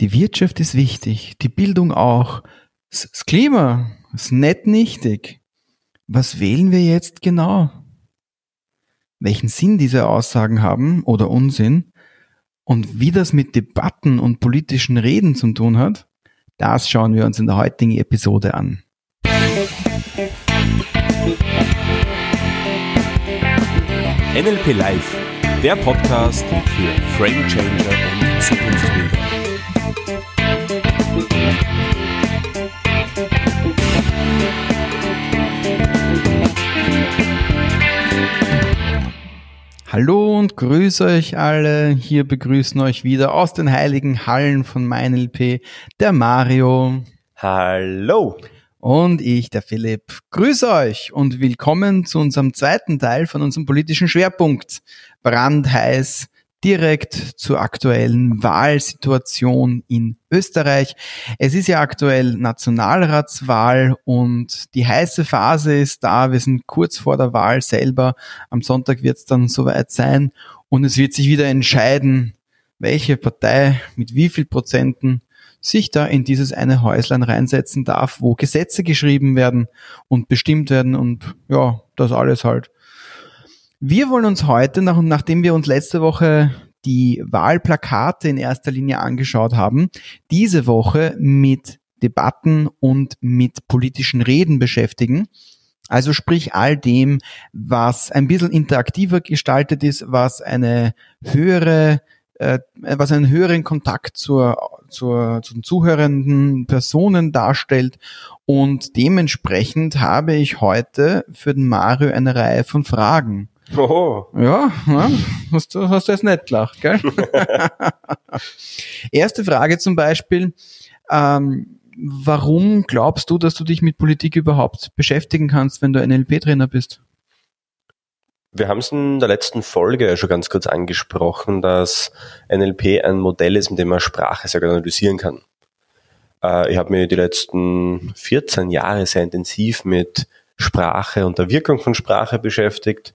Die Wirtschaft ist wichtig, die Bildung auch, das Klima ist nett nichtig. Was wählen wir jetzt genau? Welchen Sinn diese Aussagen haben oder Unsinn und wie das mit Debatten und politischen Reden zu tun hat, das schauen wir uns in der heutigen Episode an. NLP Live, der Podcast für Frame Changer und Zukunftsbilder. Hallo und grüße euch alle. Hier begrüßen euch wieder aus den heiligen Hallen von MeinLP der Mario. Hallo. Und ich, der Philipp. Grüße euch und willkommen zu unserem zweiten Teil von unserem politischen Schwerpunkt. Brandheiß direkt zur aktuellen Wahlsituation in Österreich. Es ist ja aktuell Nationalratswahl und die heiße Phase ist da. Wir sind kurz vor der Wahl selber. Am Sonntag wird es dann soweit sein und es wird sich wieder entscheiden, welche Partei mit wie viel Prozenten sich da in dieses eine Häuslein reinsetzen darf, wo Gesetze geschrieben werden und bestimmt werden und ja, das alles halt. Wir wollen uns heute, nach, nachdem wir uns letzte Woche die Wahlplakate in erster Linie angeschaut haben, diese Woche mit Debatten und mit politischen Reden beschäftigen. Also sprich all dem, was ein bisschen interaktiver gestaltet ist, was eine höhere, äh, was einen höheren Kontakt zur, zur, zu den zuhörenden Personen darstellt. Und dementsprechend habe ich heute für den Mario eine Reihe von Fragen. Oh. Ja, ja hast, du, hast du jetzt nicht gelacht, gell? Erste Frage zum Beispiel. Ähm, warum glaubst du, dass du dich mit Politik überhaupt beschäftigen kannst, wenn du NLP-Trainer bist? Wir haben es in der letzten Folge schon ganz kurz angesprochen, dass NLP ein Modell ist, mit dem man Sprache sehr gut analysieren kann. Äh, ich habe mir die letzten 14 Jahre sehr intensiv mit Sprache und der Wirkung von Sprache beschäftigt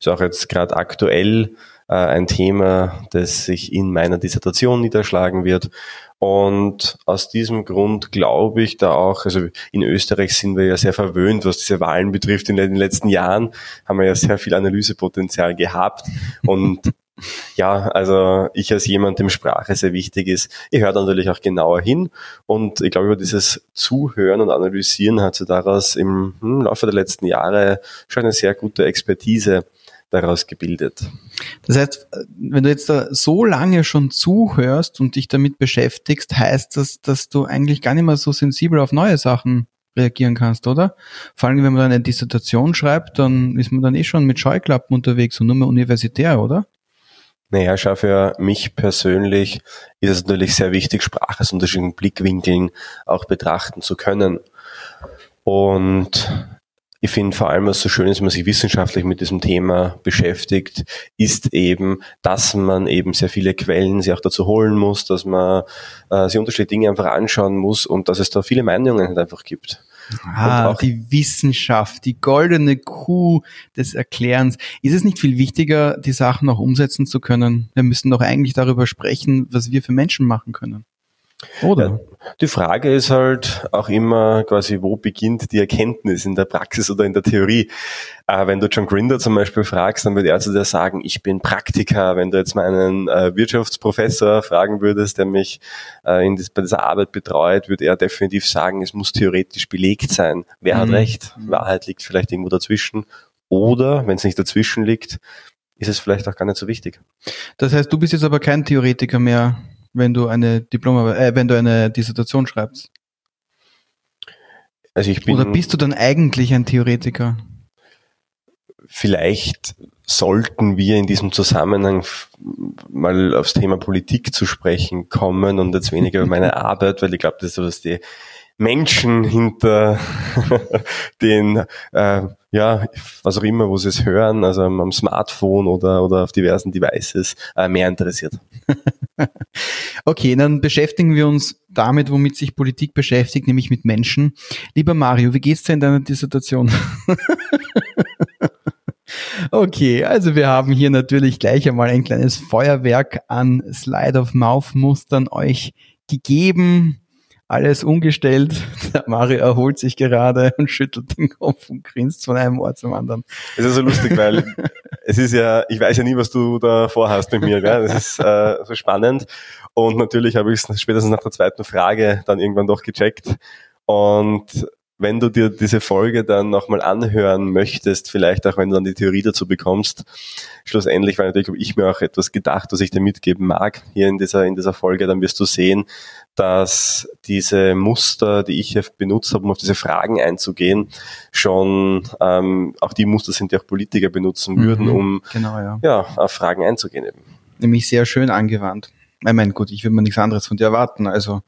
ist auch jetzt gerade aktuell äh, ein Thema, das sich in meiner Dissertation niederschlagen wird. Und aus diesem Grund glaube ich da auch, also in Österreich sind wir ja sehr verwöhnt, was diese Wahlen betrifft. In den letzten Jahren haben wir ja sehr viel Analysepotenzial gehabt. Und ja, also ich als jemand, dem Sprache sehr wichtig ist, ich höre natürlich auch genauer hin und ich glaube, über dieses Zuhören und Analysieren hat sie daraus im, im Laufe der letzten Jahre schon eine sehr gute Expertise daraus gebildet. Das heißt, wenn du jetzt da so lange schon zuhörst und dich damit beschäftigst, heißt das, dass du eigentlich gar nicht mehr so sensibel auf neue Sachen reagieren kannst, oder? Vor allem, wenn man dann eine Dissertation schreibt, dann ist man dann eh schon mit Scheuklappen unterwegs und nur mehr universitär, oder? Naja, schau, für mich persönlich ist es natürlich sehr wichtig, Sprache aus unterschiedlichen Blickwinkeln auch betrachten zu können. Und ich finde vor allem, was so schön ist, wenn man sich wissenschaftlich mit diesem Thema beschäftigt, ist eben, dass man eben sehr viele Quellen sich auch dazu holen muss, dass man äh, sich unterschiedliche Dinge einfach anschauen muss und dass es da viele Meinungen halt einfach gibt. Ah, die Wissenschaft, die goldene Kuh des Erklärens. Ist es nicht viel wichtiger, die Sachen auch umsetzen zu können? Wir müssen doch eigentlich darüber sprechen, was wir für Menschen machen können. Oder? Ja, die Frage ist halt auch immer quasi, wo beginnt die Erkenntnis in der Praxis oder in der Theorie? Äh, wenn du John Grinder zum Beispiel fragst, dann würde er zu dir sagen, ich bin Praktiker. Wenn du jetzt mal einen äh, Wirtschaftsprofessor fragen würdest, der mich äh, in das, bei dieser Arbeit betreut, würde er definitiv sagen, es muss theoretisch belegt sein. Wer mhm. hat recht? Wahrheit liegt vielleicht irgendwo dazwischen. Oder, wenn es nicht dazwischen liegt, ist es vielleicht auch gar nicht so wichtig. Das heißt, du bist jetzt aber kein Theoretiker mehr wenn du eine Diplom, äh, wenn du eine Dissertation schreibst? Also ich bin, Oder bist du dann eigentlich ein Theoretiker? Vielleicht sollten wir in diesem Zusammenhang mal aufs Thema Politik zu sprechen kommen und jetzt weniger über meine Arbeit, weil ich glaube, das ist so, was die Menschen hinter den, äh, ja, was auch immer, wo sie es hören, also am Smartphone oder, oder auf diversen Devices, äh, mehr interessiert. okay, dann beschäftigen wir uns damit, womit sich Politik beschäftigt, nämlich mit Menschen. Lieber Mario, wie geht's dir in deiner Dissertation? Okay, also wir haben hier natürlich gleich einmal ein kleines Feuerwerk an Slide of Mouth Mustern euch gegeben, alles umgestellt. Der Mario erholt sich gerade und schüttelt den Kopf und grinst von einem Ort zum anderen. Es ist so lustig, weil es ist ja, ich weiß ja nie, was du da vorhast mit mir. Gell? Das ist äh, so spannend. Und natürlich habe ich es spätestens nach der zweiten Frage dann irgendwann doch gecheckt. Und wenn du dir diese Folge dann nochmal anhören möchtest, vielleicht auch wenn du dann die Theorie dazu bekommst, schlussendlich, weil natürlich habe ich mir auch etwas gedacht, was ich dir mitgeben mag hier in dieser, in dieser Folge, dann wirst du sehen, dass diese Muster, die ich hier benutzt habe, um auf diese Fragen einzugehen, schon ähm, auch die Muster sind, die auch Politiker benutzen würden, mhm, um genau, ja. Ja, auf Fragen einzugehen. Eben. Nämlich sehr schön angewandt. Ich meine, gut, ich will mir nichts anderes von dir erwarten. Also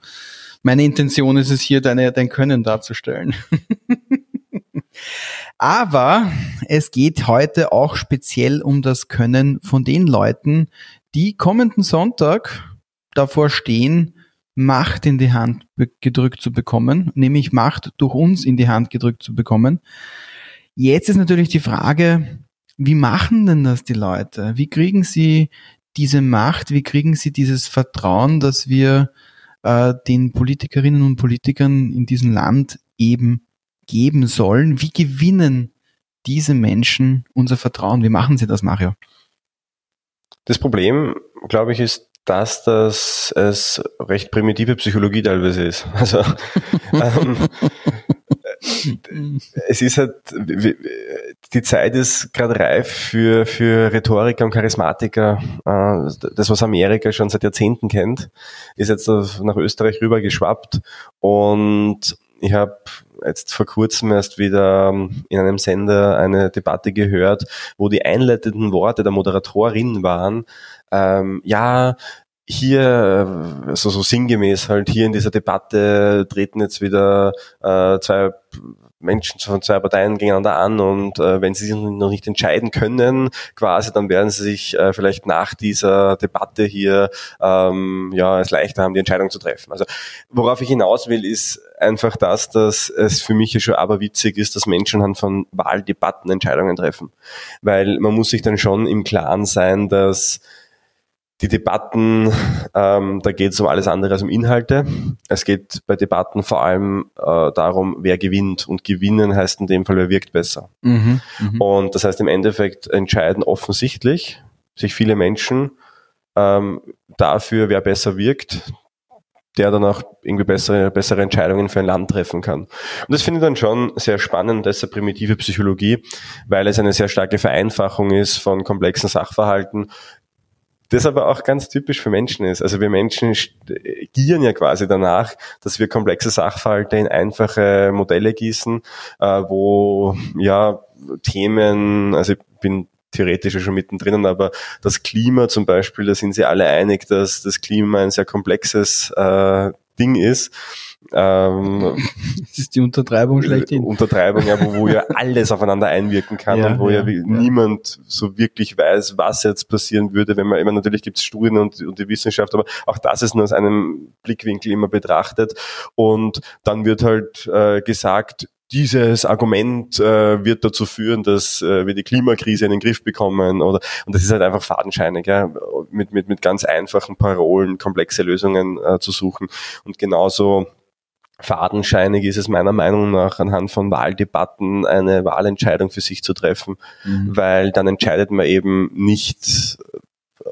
meine Intention ist es hier, deine, dein Können darzustellen. Aber es geht heute auch speziell um das Können von den Leuten, die kommenden Sonntag davor stehen, Macht in die Hand gedrückt zu bekommen, nämlich Macht durch uns in die Hand gedrückt zu bekommen. Jetzt ist natürlich die Frage, wie machen denn das die Leute? Wie kriegen sie diese Macht? Wie kriegen sie dieses Vertrauen, dass wir äh, den Politikerinnen und Politikern in diesem Land eben geben sollen. Wie gewinnen diese Menschen unser Vertrauen? Wie machen sie das, Mario? Das Problem, glaube ich, ist dass das es recht primitive Psychologie teilweise ist. Also ähm, es ist halt, die Zeit ist gerade reif für, für Rhetoriker und Charismatiker. Äh, das, was Amerika schon seit Jahrzehnten kennt, ist jetzt nach Österreich rüber geschwappt. Und ich habe jetzt vor kurzem erst wieder in einem Sender eine Debatte gehört, wo die einleitenden Worte der Moderatorin waren, ähm, ja, hier, also so sinngemäß halt, hier in dieser Debatte treten jetzt wieder äh, zwei Menschen von zwei Parteien gegeneinander an und äh, wenn sie sich noch nicht entscheiden können, quasi, dann werden sie sich äh, vielleicht nach dieser Debatte hier ähm, ja es leichter haben, die Entscheidung zu treffen. Also worauf ich hinaus will, ist einfach das, dass es für mich ja schon aber witzig ist, dass Menschen dann von Wahldebatten Entscheidungen treffen. Weil man muss sich dann schon im Klaren sein, dass die Debatten, ähm, da geht es um alles andere als um Inhalte. Es geht bei Debatten vor allem äh, darum, wer gewinnt. Und gewinnen heißt in dem Fall, wer wirkt besser. Mhm, mh. Und das heißt im Endeffekt entscheiden offensichtlich sich viele Menschen ähm, dafür, wer besser wirkt, der dann auch irgendwie bessere, bessere Entscheidungen für ein Land treffen kann. Und das finde ich dann schon sehr spannend, das ist eine primitive Psychologie, weil es eine sehr starke Vereinfachung ist von komplexen Sachverhalten das aber auch ganz typisch für Menschen ist. Also wir Menschen gieren ja quasi danach, dass wir komplexe Sachverhalte in einfache Modelle gießen, äh, wo ja Themen, also ich bin theoretisch schon mittendrin, aber das Klima zum Beispiel, da sind sie alle einig, dass das Klima ein sehr komplexes äh, Ding ist ähm, das ist die Untertreibung schlechthin. Untertreibung, ja, wo, wo ja alles aufeinander einwirken kann ja, und wo ja, ja, niemand so wirklich weiß, was jetzt passieren würde, wenn man immer natürlich gibt es Studien und, und die Wissenschaft, aber auch das ist nur aus einem Blickwinkel immer betrachtet. Und dann wird halt äh, gesagt, dieses Argument äh, wird dazu führen, dass äh, wir die Klimakrise in den Griff bekommen oder und das ist halt einfach fadenscheinig, ja, mit, mit, mit ganz einfachen Parolen komplexe Lösungen äh, zu suchen. Und genauso fadenscheinig ist es meiner Meinung nach anhand von Wahldebatten eine Wahlentscheidung für sich zu treffen, mhm. weil dann entscheidet man eben nicht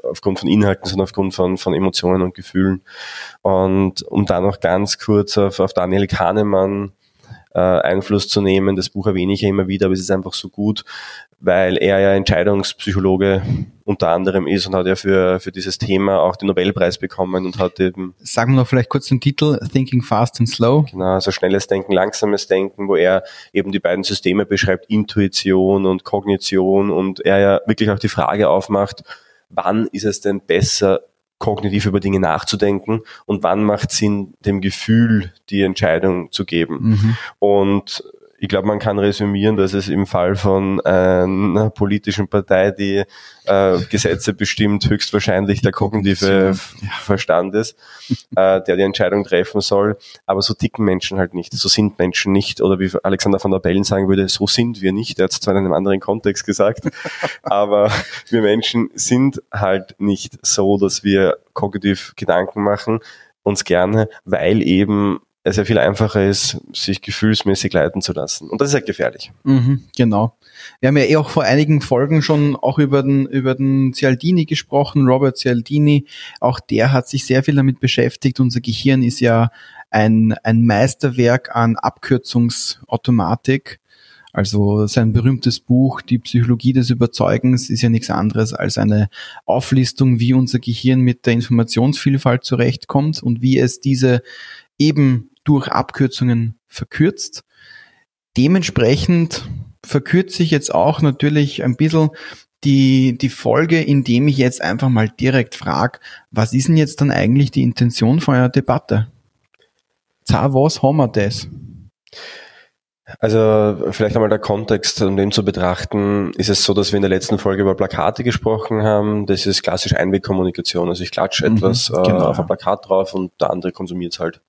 aufgrund von Inhalten, sondern aufgrund von, von Emotionen und Gefühlen. Und um da noch ganz kurz auf, auf Daniel Kahnemann äh, Einfluss zu nehmen, das Buch erwähne ich ja immer wieder, aber es ist einfach so gut, weil er ja Entscheidungspsychologe unter anderem ist und hat ja für, für dieses Thema auch den Nobelpreis bekommen und hat eben. Sagen wir noch vielleicht kurz den Titel, Thinking Fast and Slow. Genau, also schnelles Denken, langsames Denken, wo er eben die beiden Systeme beschreibt, Intuition und Kognition und er ja wirklich auch die Frage aufmacht, wann ist es denn besser, kognitiv über Dinge nachzudenken und wann macht Sinn, dem Gefühl die Entscheidung zu geben. Mhm. Und ich glaube, man kann resümieren, dass es im Fall von einer politischen Partei, die äh, Gesetze bestimmt, höchstwahrscheinlich der kognitive Verstand ist, äh, der die Entscheidung treffen soll. Aber so ticken Menschen halt nicht. So sind Menschen nicht. Oder wie Alexander von der Bellen sagen würde, so sind wir nicht. Er hat es zwar in einem anderen Kontext gesagt, aber wir Menschen sind halt nicht so, dass wir kognitiv Gedanken machen uns gerne, weil eben es ja viel einfacher ist, sich gefühlsmäßig leiten zu lassen. Und das ist ja halt gefährlich. Mhm, genau. Wir haben ja eh auch vor einigen Folgen schon auch über den, über den Cialdini gesprochen, Robert Cialdini. Auch der hat sich sehr viel damit beschäftigt. Unser Gehirn ist ja ein, ein Meisterwerk an Abkürzungsautomatik. Also sein berühmtes Buch Die Psychologie des Überzeugens ist ja nichts anderes als eine Auflistung, wie unser Gehirn mit der Informationsvielfalt zurechtkommt und wie es diese eben durch Abkürzungen verkürzt. Dementsprechend verkürze ich jetzt auch natürlich ein bisschen die, die Folge, indem ich jetzt einfach mal direkt frage, was ist denn jetzt dann eigentlich die Intention von einer Debatte? Za, was haben wir das? Also vielleicht einmal der Kontext, um den zu betrachten, ist es so, dass wir in der letzten Folge über Plakate gesprochen haben. Das ist klassisch Einwegkommunikation. Also ich klatsche mhm, etwas äh, genau. auf ein Plakat drauf und der andere konsumiert es halt.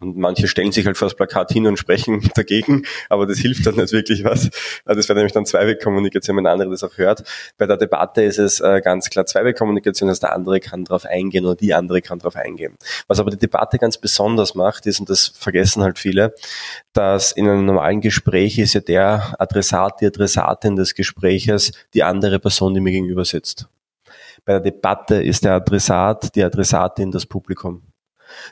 Und manche stellen sich halt vor das Plakat hin und sprechen dagegen, aber das hilft dann nicht wirklich was. Also das wäre nämlich dann Zweiwegkommunikation, wenn der andere das auch hört. Bei der Debatte ist es äh, ganz klar Zweiwegkommunikation, dass der andere kann darauf eingehen oder die andere kann darauf eingehen. Was aber die Debatte ganz besonders macht, ist, und das vergessen halt viele, dass in einem normalen Gespräch ist ja der Adressat, die Adressatin des Gespräches die andere Person, die mir gegenüber sitzt. Bei der Debatte ist der Adressat, die Adressatin das Publikum.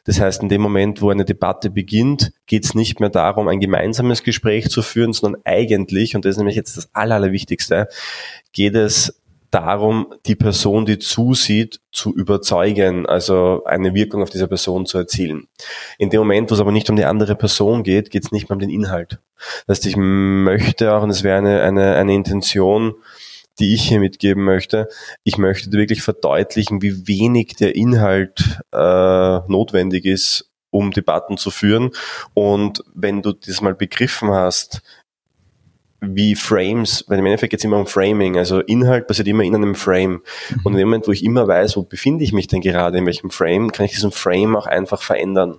Das heißt, in dem Moment, wo eine Debatte beginnt, geht es nicht mehr darum, ein gemeinsames Gespräch zu führen, sondern eigentlich, und das ist nämlich jetzt das Allerwichtigste, geht es darum, die Person, die zusieht, zu überzeugen, also eine Wirkung auf diese Person zu erzielen. In dem Moment, wo es aber nicht um die andere Person geht, geht es nicht mehr um den Inhalt. Das heißt, ich möchte auch, und es wäre eine, eine, eine Intention, die ich hier mitgeben möchte. Ich möchte wirklich verdeutlichen, wie wenig der Inhalt äh, notwendig ist, um Debatten zu führen. Und wenn du das mal begriffen hast, wie Frames, weil im Endeffekt geht es immer um Framing, also Inhalt passiert immer in einem Frame. Mhm. Und in dem Moment, wo ich immer weiß, wo befinde ich mich denn gerade, in welchem Frame, kann ich diesen Frame auch einfach verändern.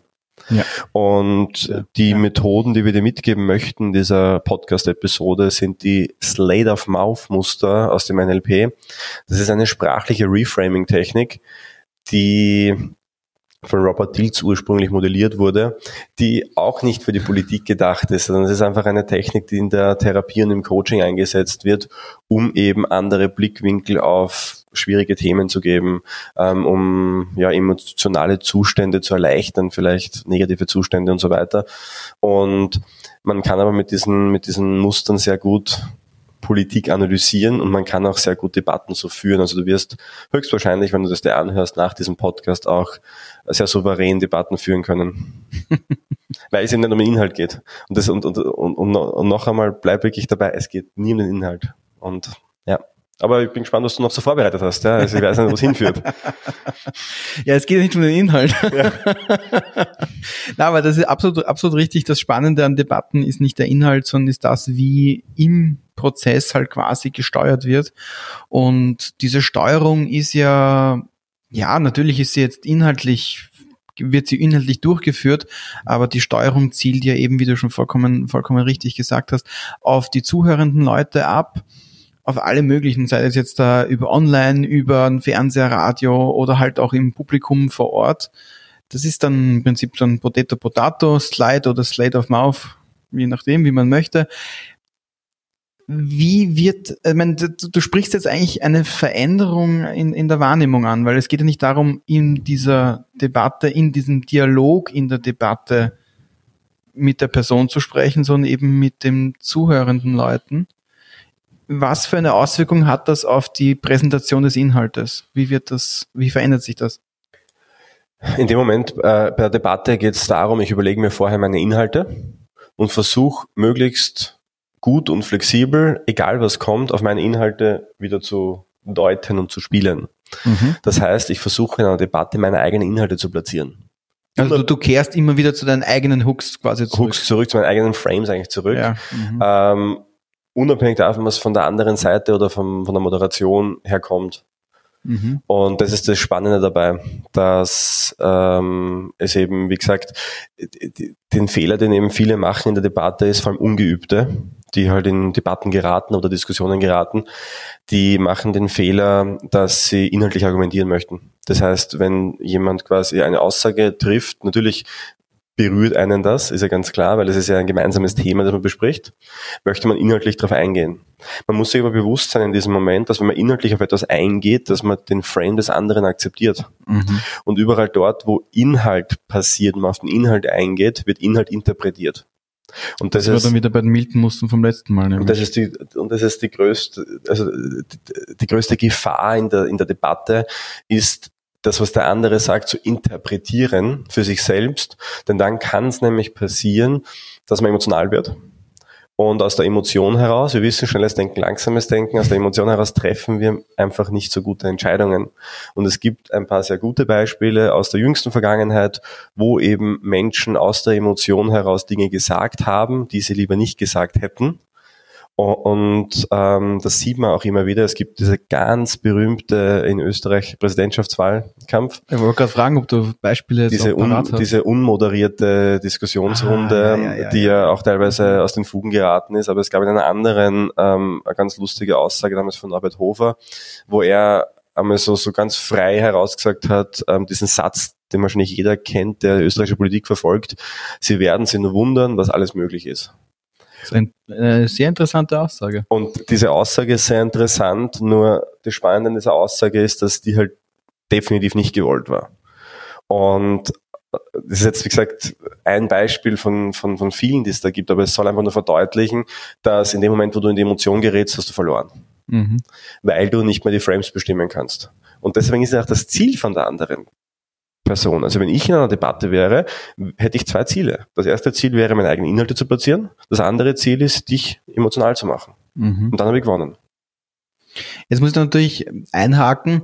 Ja. Und die. Methoden, die wir dir mitgeben möchten in dieser Podcast-Episode, sind die Slate-of-Mouth-Muster aus dem NLP. Das ist eine sprachliche Reframing-Technik, die von Robert Dills ursprünglich modelliert wurde, die auch nicht für die Politik gedacht ist, sondern es ist einfach eine Technik, die in der Therapie und im Coaching eingesetzt wird, um eben andere Blickwinkel auf schwierige Themen zu geben, ähm, um ja emotionale Zustände zu erleichtern, vielleicht negative Zustände und so weiter. Und man kann aber mit diesen, mit diesen Mustern sehr gut Politik analysieren und man kann auch sehr gut Debatten so führen. Also du wirst höchstwahrscheinlich, wenn du das dir anhörst, nach diesem Podcast auch sehr souverän Debatten führen können. Weil es eben nicht um den Inhalt geht. Und, das, und, und, und, und noch einmal, bleib wirklich dabei, es geht nie um den Inhalt. Und ja. Aber ich bin gespannt, was du noch so vorbereitet hast. Ja? Also ich weiß nicht, wo es hinführt. ja, es geht nicht um den Inhalt. Ja. Na, aber das ist absolut, absolut richtig. Das Spannende an Debatten ist nicht der Inhalt, sondern ist das, wie im Prozess halt quasi gesteuert wird. Und diese Steuerung ist ja, ja, natürlich ist sie jetzt inhaltlich wird sie inhaltlich durchgeführt, aber die Steuerung zielt ja eben, wie du schon vollkommen, vollkommen richtig gesagt hast, auf die zuhörenden Leute ab auf alle möglichen, sei es jetzt da über online, über ein Fernseher, Radio oder halt auch im Publikum vor Ort. Das ist dann im Prinzip dann Potato Potato, Slide oder Slate of Mouth, je nachdem, wie man möchte. Wie wird, ich meine, du, du sprichst jetzt eigentlich eine Veränderung in, in der Wahrnehmung an, weil es geht ja nicht darum, in dieser Debatte, in diesem Dialog in der Debatte mit der Person zu sprechen, sondern eben mit den zuhörenden Leuten was für eine Auswirkung hat das auf die Präsentation des Inhaltes? Wie wird das, wie verändert sich das? In dem Moment äh, bei der Debatte geht es darum, ich überlege mir vorher meine Inhalte und versuche möglichst gut und flexibel, egal was kommt, auf meine Inhalte wieder zu deuten und zu spielen. Mhm. Das heißt, ich versuche in einer Debatte meine eigenen Inhalte zu platzieren. Also du, du, kehrst immer wieder zu deinen eigenen Hooks quasi zurück. Hooks zurück, zu meinen eigenen Frames eigentlich zurück. Ja. Mhm. Ähm, unabhängig davon, was von der anderen Seite oder vom, von der Moderation herkommt. Mhm. Und das ist das Spannende dabei, dass ähm, es eben, wie gesagt, den Fehler, den eben viele machen in der Debatte, ist vor allem Ungeübte, die halt in Debatten geraten oder Diskussionen geraten, die machen den Fehler, dass sie inhaltlich argumentieren möchten. Das heißt, wenn jemand quasi eine Aussage trifft, natürlich berührt einen das, ist ja ganz klar, weil es ist ja ein gemeinsames Thema, das man bespricht, möchte man inhaltlich darauf eingehen. Man muss sich aber bewusst sein in diesem Moment, dass wenn man inhaltlich auf etwas eingeht, dass man den Frame des anderen akzeptiert. Mhm. Und überall dort, wo Inhalt passiert, man auf den Inhalt eingeht, wird Inhalt interpretiert. Und das, das ist, war dann wieder bei den Milton-Mustern vom letzten Mal. Nämlich. Und das ist die, und das ist die größte, also die, die größte Gefahr in der, in der Debatte ist, das, was der andere sagt, zu interpretieren für sich selbst. Denn dann kann es nämlich passieren, dass man emotional wird. Und aus der Emotion heraus, wir wissen schnelles Denken, langsames Denken, aus der Emotion heraus treffen wir einfach nicht so gute Entscheidungen. Und es gibt ein paar sehr gute Beispiele aus der jüngsten Vergangenheit, wo eben Menschen aus der Emotion heraus Dinge gesagt haben, die sie lieber nicht gesagt hätten und ähm, das sieht man auch immer wieder. Es gibt diese ganz berühmte in Österreich Präsidentschaftswahlkampf. Ich wollte gerade fragen, ob du Beispiele jetzt diese, un, hast. diese unmoderierte Diskussionsrunde, ah, ja, ja, die ja, auch teilweise aus den Fugen geraten ist. Aber es gab in einer anderen ähm, eine ganz lustige Aussage damals von Norbert Hofer, wo er einmal so, so ganz frei herausgesagt hat, ähm, diesen Satz, den wahrscheinlich jeder kennt, der österreichische Politik verfolgt. Sie werden sich nur wundern, was alles möglich ist. Das ist eine sehr interessante Aussage. Und diese Aussage ist sehr interessant, nur das Spannende an dieser Aussage ist, dass die halt definitiv nicht gewollt war. Und das ist jetzt, wie gesagt, ein Beispiel von, von, von vielen, die es da gibt, aber es soll einfach nur verdeutlichen, dass in dem Moment, wo du in die Emotion gerätst, hast du verloren. Mhm. Weil du nicht mehr die Frames bestimmen kannst. Und deswegen ist ja auch das Ziel von der anderen Person. Also wenn ich in einer Debatte wäre, hätte ich zwei Ziele. Das erste Ziel wäre, meine eigenen Inhalte zu platzieren. Das andere Ziel ist, dich emotional zu machen. Mhm. Und dann habe ich gewonnen. Jetzt muss ich natürlich einhaken,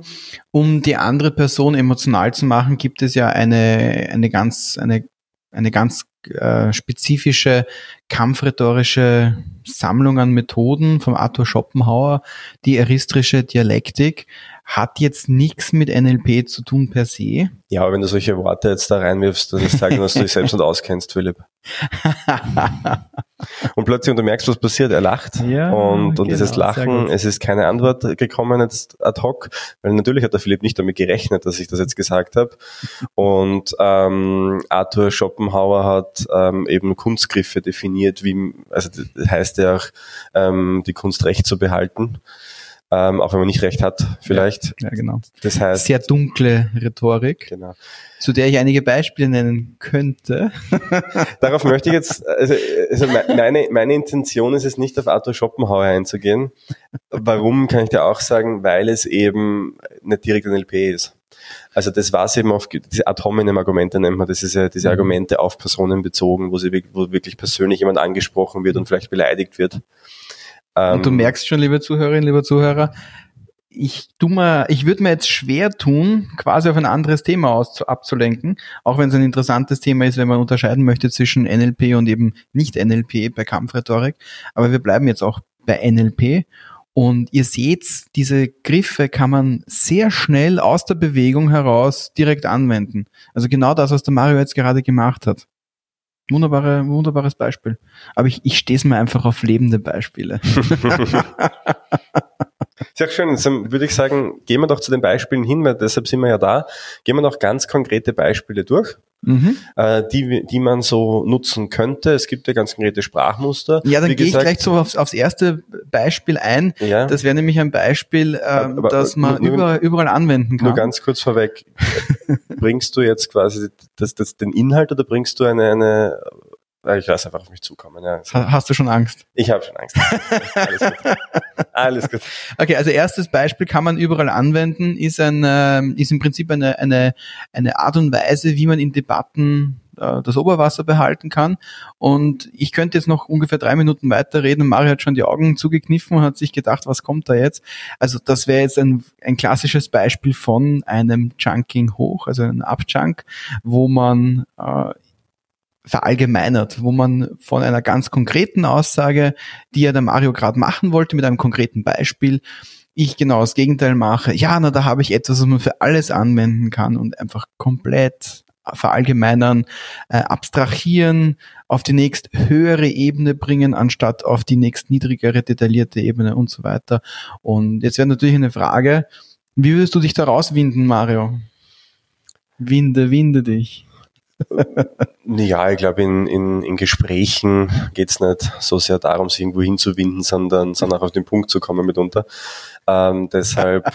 um die andere Person emotional zu machen, gibt es ja eine, eine ganz, eine, eine ganz äh, spezifische kampfrhetorische Sammlung an Methoden vom Arthur Schopenhauer, die eristrische Dialektik hat jetzt nichts mit NLP zu tun per se. Ja, aber wenn du solche Worte jetzt da reinwirfst, dann ist zeigen, dass du dich selbst nicht auskennst, Philipp. Und plötzlich, und du merkst, was passiert, er lacht. Ja, und, und genau, dieses Lachen, es ist keine Antwort gekommen jetzt ad hoc, weil natürlich hat der Philipp nicht damit gerechnet, dass ich das jetzt gesagt habe. Und ähm, Arthur Schopenhauer hat ähm, eben Kunstgriffe definiert, wie, also das heißt ja auch, ähm, die Kunst recht zu behalten ähm, auch wenn man nicht recht hat, vielleicht. Ja, ja, genau. Das heißt. Sehr dunkle Rhetorik. Genau. Zu der ich einige Beispiele nennen könnte. Darauf möchte ich jetzt, also, also meine, meine Intention ist es nicht auf Arthur Schopenhauer einzugehen. Warum kann ich dir auch sagen? Weil es eben nicht direkt ein LP ist. Also das war es eben auf diese Ad hominem Argumente nennt man, das ist ja diese mhm. Argumente auf Personen bezogen, wo sie wo wirklich persönlich jemand angesprochen wird und vielleicht beleidigt wird. Und du ähm, merkst schon, liebe Zuhörerinnen, liebe Zuhörer, ich mal, ich würde mir jetzt schwer tun, quasi auf ein anderes Thema aus, abzulenken, auch wenn es ein interessantes Thema ist, wenn man unterscheiden möchte zwischen NLP und eben nicht NLP bei Kampfrhetorik. Aber wir bleiben jetzt auch bei NLP. Und ihr seht, diese Griffe kann man sehr schnell aus der Bewegung heraus direkt anwenden. Also genau das, was der Mario jetzt gerade gemacht hat. Wunderbare, wunderbares Beispiel. Aber ich, ich stehe es mir einfach auf lebende Beispiele. Sehr schön. Jetzt würde ich sagen, gehen wir doch zu den Beispielen hin, weil deshalb sind wir ja da. Gehen wir noch ganz konkrete Beispiele durch, mhm. äh, die, die man so nutzen könnte. Es gibt ja ganz konkrete Sprachmuster. Ja, dann gehe ich gleich so aufs, aufs erste Beispiel ein. Ja. Das wäre nämlich ein Beispiel, äh, Aber, das man nur, überall, überall anwenden kann. Nur ganz kurz vorweg. bringst du jetzt quasi das, das, den Inhalt oder bringst du eine, eine ich lasse einfach auf mich zukommen. Ja. Hast du schon Angst? Ich habe schon Angst. Alles gut. Alles gut. Okay, also erstes Beispiel kann man überall anwenden, ist ein äh, ist im Prinzip eine eine eine Art und Weise, wie man in Debatten äh, das Oberwasser behalten kann. Und ich könnte jetzt noch ungefähr drei Minuten weiterreden. Mario hat schon die Augen zugekniffen und hat sich gedacht, was kommt da jetzt? Also das wäre jetzt ein, ein klassisches Beispiel von einem Chunking hoch, also ein Upchunk, wo man äh, verallgemeinert, wo man von einer ganz konkreten Aussage, die ja der Mario gerade machen wollte, mit einem konkreten Beispiel, ich genau das Gegenteil mache, ja, na, da habe ich etwas, was man für alles anwenden kann und einfach komplett verallgemeinern, äh, abstrahieren, auf die nächst höhere Ebene bringen, anstatt auf die nächst niedrigere, detaillierte Ebene und so weiter. Und jetzt wäre natürlich eine Frage, wie würdest du dich da rauswinden, Mario? Winde, winde dich. Ja, ich glaube, in, in, in Gesprächen geht's nicht so sehr darum, sich irgendwo hinzuwinden, sondern, sondern auch auf den Punkt zu kommen mitunter. Ähm, deshalb,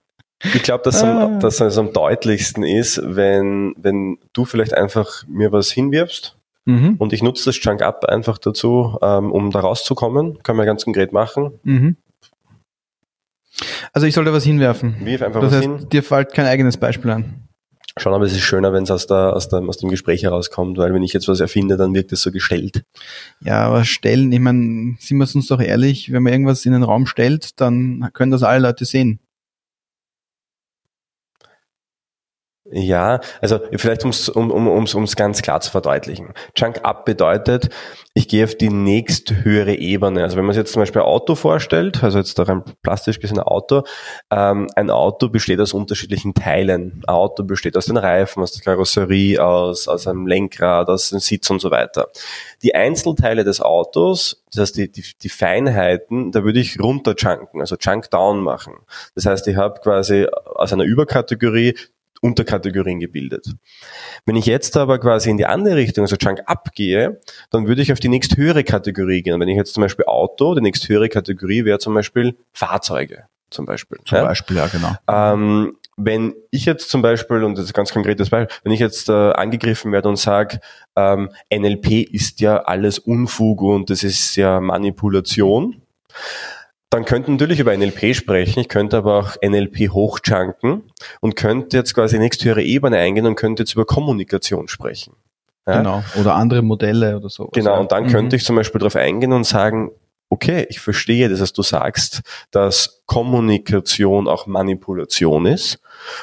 ich glaube, dass, ah. dass es am deutlichsten ist, wenn, wenn du vielleicht einfach mir was hinwirfst mhm. und ich nutze das Chunk Up einfach dazu, ähm, um da rauszukommen. Können wir ganz konkret machen. Mhm. Also ich sollte was hinwerfen. Wirf einfach das was heißt, hin. Dir fällt kein eigenes Beispiel an. Schon, aber es ist schöner, wenn es aus, der, aus, dem, aus dem Gespräch herauskommt, weil wenn ich jetzt was erfinde, dann wirkt es so gestellt. Ja, aber stellen, ich meine, sind wir uns doch ehrlich, wenn man irgendwas in den Raum stellt, dann können das alle Leute sehen. Ja, also vielleicht ums, um um ums, ums ganz klar zu verdeutlichen. Chunk Up bedeutet, ich gehe auf die nächsthöhere Ebene. Also wenn man sich jetzt zum Beispiel ein Auto vorstellt, also jetzt doch ein plastisch gesehen Auto, ähm, ein Auto besteht aus unterschiedlichen Teilen. Ein Auto besteht aus den Reifen, aus der Karosserie, aus, aus einem Lenkrad, aus dem Sitz und so weiter. Die Einzelteile des Autos, das heißt die, die, die Feinheiten, da würde ich runterchunken, also Chunk Down machen. Das heißt, ich habe quasi aus einer Überkategorie Unterkategorien gebildet. Wenn ich jetzt aber quasi in die andere Richtung, also Chunk abgehe, dann würde ich auf die nächsthöhere Kategorie gehen. Wenn ich jetzt zum Beispiel Auto, die nächsthöhere Kategorie wäre zum Beispiel Fahrzeuge. Zum Beispiel. Zum ja? Beispiel, ja, genau. Ähm, wenn ich jetzt zum Beispiel, und das ist ein ganz konkretes Beispiel, wenn ich jetzt äh, angegriffen werde und sage, ähm, NLP ist ja alles Unfug und das ist ja Manipulation, dann könnte natürlich über NLP sprechen, ich könnte aber auch NLP hochchunken und könnte jetzt quasi nächste höhere Ebene eingehen und könnte jetzt über Kommunikation sprechen. Ja? Genau, oder andere Modelle oder so. Genau, und dann mhm. könnte ich zum Beispiel darauf eingehen und sagen, okay, ich verstehe das, was du sagst, dass Kommunikation auch Manipulation ist.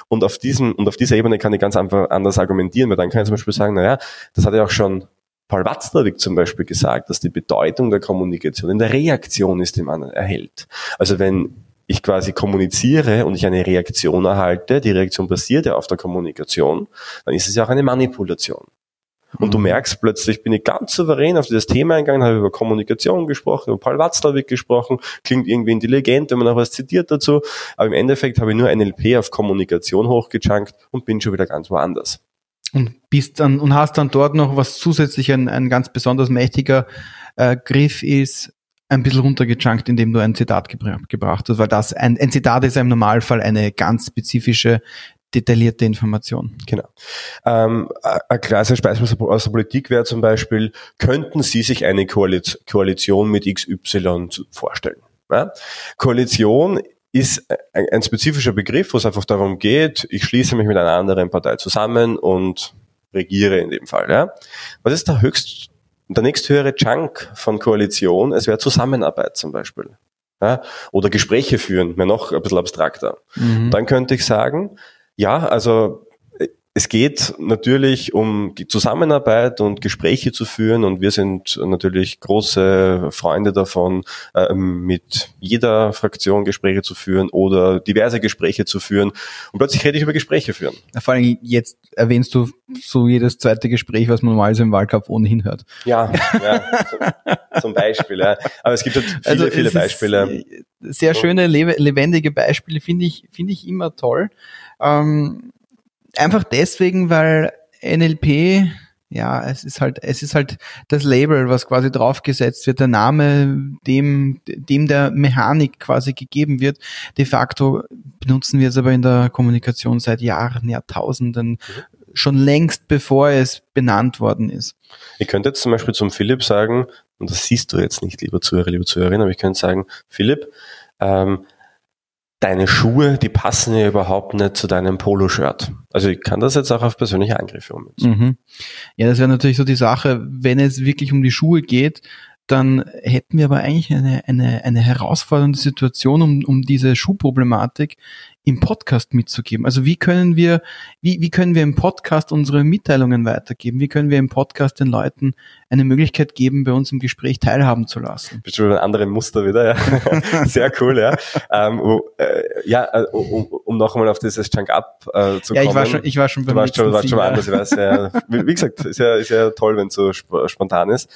Und auf diesem, und auf dieser Ebene kann ich ganz einfach anders argumentieren, weil dann kann ich zum Beispiel sagen, naja, das hat ja auch schon Paul Watzlawick zum Beispiel gesagt, dass die Bedeutung der Kommunikation in der Reaktion ist, die man erhält. Also wenn ich quasi kommuniziere und ich eine Reaktion erhalte, die Reaktion basiert ja auf der Kommunikation, dann ist es ja auch eine Manipulation. Und mhm. du merkst plötzlich, bin ich ganz souverän auf dieses Thema eingegangen, habe über Kommunikation gesprochen, über Paul Watzlawick gesprochen, klingt irgendwie intelligent, wenn man noch was zitiert dazu, aber im Endeffekt habe ich nur NLP auf Kommunikation hochgechunkt und bin schon wieder ganz woanders. Und bist dann und hast dann dort noch was zusätzlich ein, ein ganz besonders mächtiger äh, Griff ist, ein bisschen runtergechunkt, indem du ein Zitat gebra gebracht hast, weil das ein, ein Zitat ist im Normalfall eine ganz spezifische detaillierte Information. Genau. Ähm, ein klassisches Beispiel aus der Politik wäre zum Beispiel, könnten Sie sich eine Koalition mit XY vorstellen? Ja? Koalition ist ein, ein, spezifischer Begriff, wo es einfach darum geht, ich schließe mich mit einer anderen Partei zusammen und regiere in dem Fall. Ja? Was ist der höchst, der nächsthöhere Chunk von Koalition? Es wäre Zusammenarbeit zum Beispiel. Ja? Oder Gespräche führen, mehr noch ein bisschen abstrakter. Mhm. Dann könnte ich sagen, ja, also es geht natürlich um die Zusammenarbeit und Gespräche zu führen und wir sind natürlich große Freunde davon, äh, mit jeder Fraktion Gespräche zu führen oder diverse Gespräche zu führen und plötzlich rede ich über Gespräche führen. Vor allem jetzt erwähnst du so jedes zweite Gespräch, was man mal so im Wahlkampf ohnehin hört. Ja, ja zum, zum Beispiel. Ja. Aber es gibt halt viele, also viele Beispiele. Sehr schöne, lebendige Beispiele finde ich, finde ich immer toll. Ähm, einfach deswegen, weil NLP, ja, es ist halt, es ist halt das Label, was quasi draufgesetzt wird, der Name, dem, dem der Mechanik quasi gegeben wird. De facto benutzen wir es aber in der Kommunikation seit Jahren, Jahrtausenden, schon längst bevor es benannt worden ist. Ich könnte jetzt zum Beispiel zum Philipp sagen, und das siehst du jetzt nicht, lieber Zuhörer, liebe Zuhörerin, aber ich könnte sagen, Philipp, ähm, deine Schuhe, die passen ja überhaupt nicht zu deinem Poloshirt. Also ich kann das jetzt auch auf persönliche Angriffe ummünzen. Mhm. Ja, das wäre natürlich so die Sache, wenn es wirklich um die Schuhe geht, dann hätten wir aber eigentlich eine, eine, eine herausfordernde Situation um, um diese Schuhproblematik im Podcast mitzugeben? Also wie können wir, wie, wie können wir im Podcast unsere Mitteilungen weitergeben? Wie können wir im Podcast den Leuten eine Möglichkeit geben, bei uns im Gespräch teilhaben zu lassen? Bist schon ein anderes Muster wieder, ja. Sehr cool, ja. Ähm, oh, äh, ja, äh, um, um noch einmal auf dieses Chunk Up äh, zu ja, kommen. ich war schon, ich war schon beim du warst schon, warst schon anders, ich weiß, ja. Wie, wie gesagt, ist ja, ist ja toll, wenn es so sp spontan ist.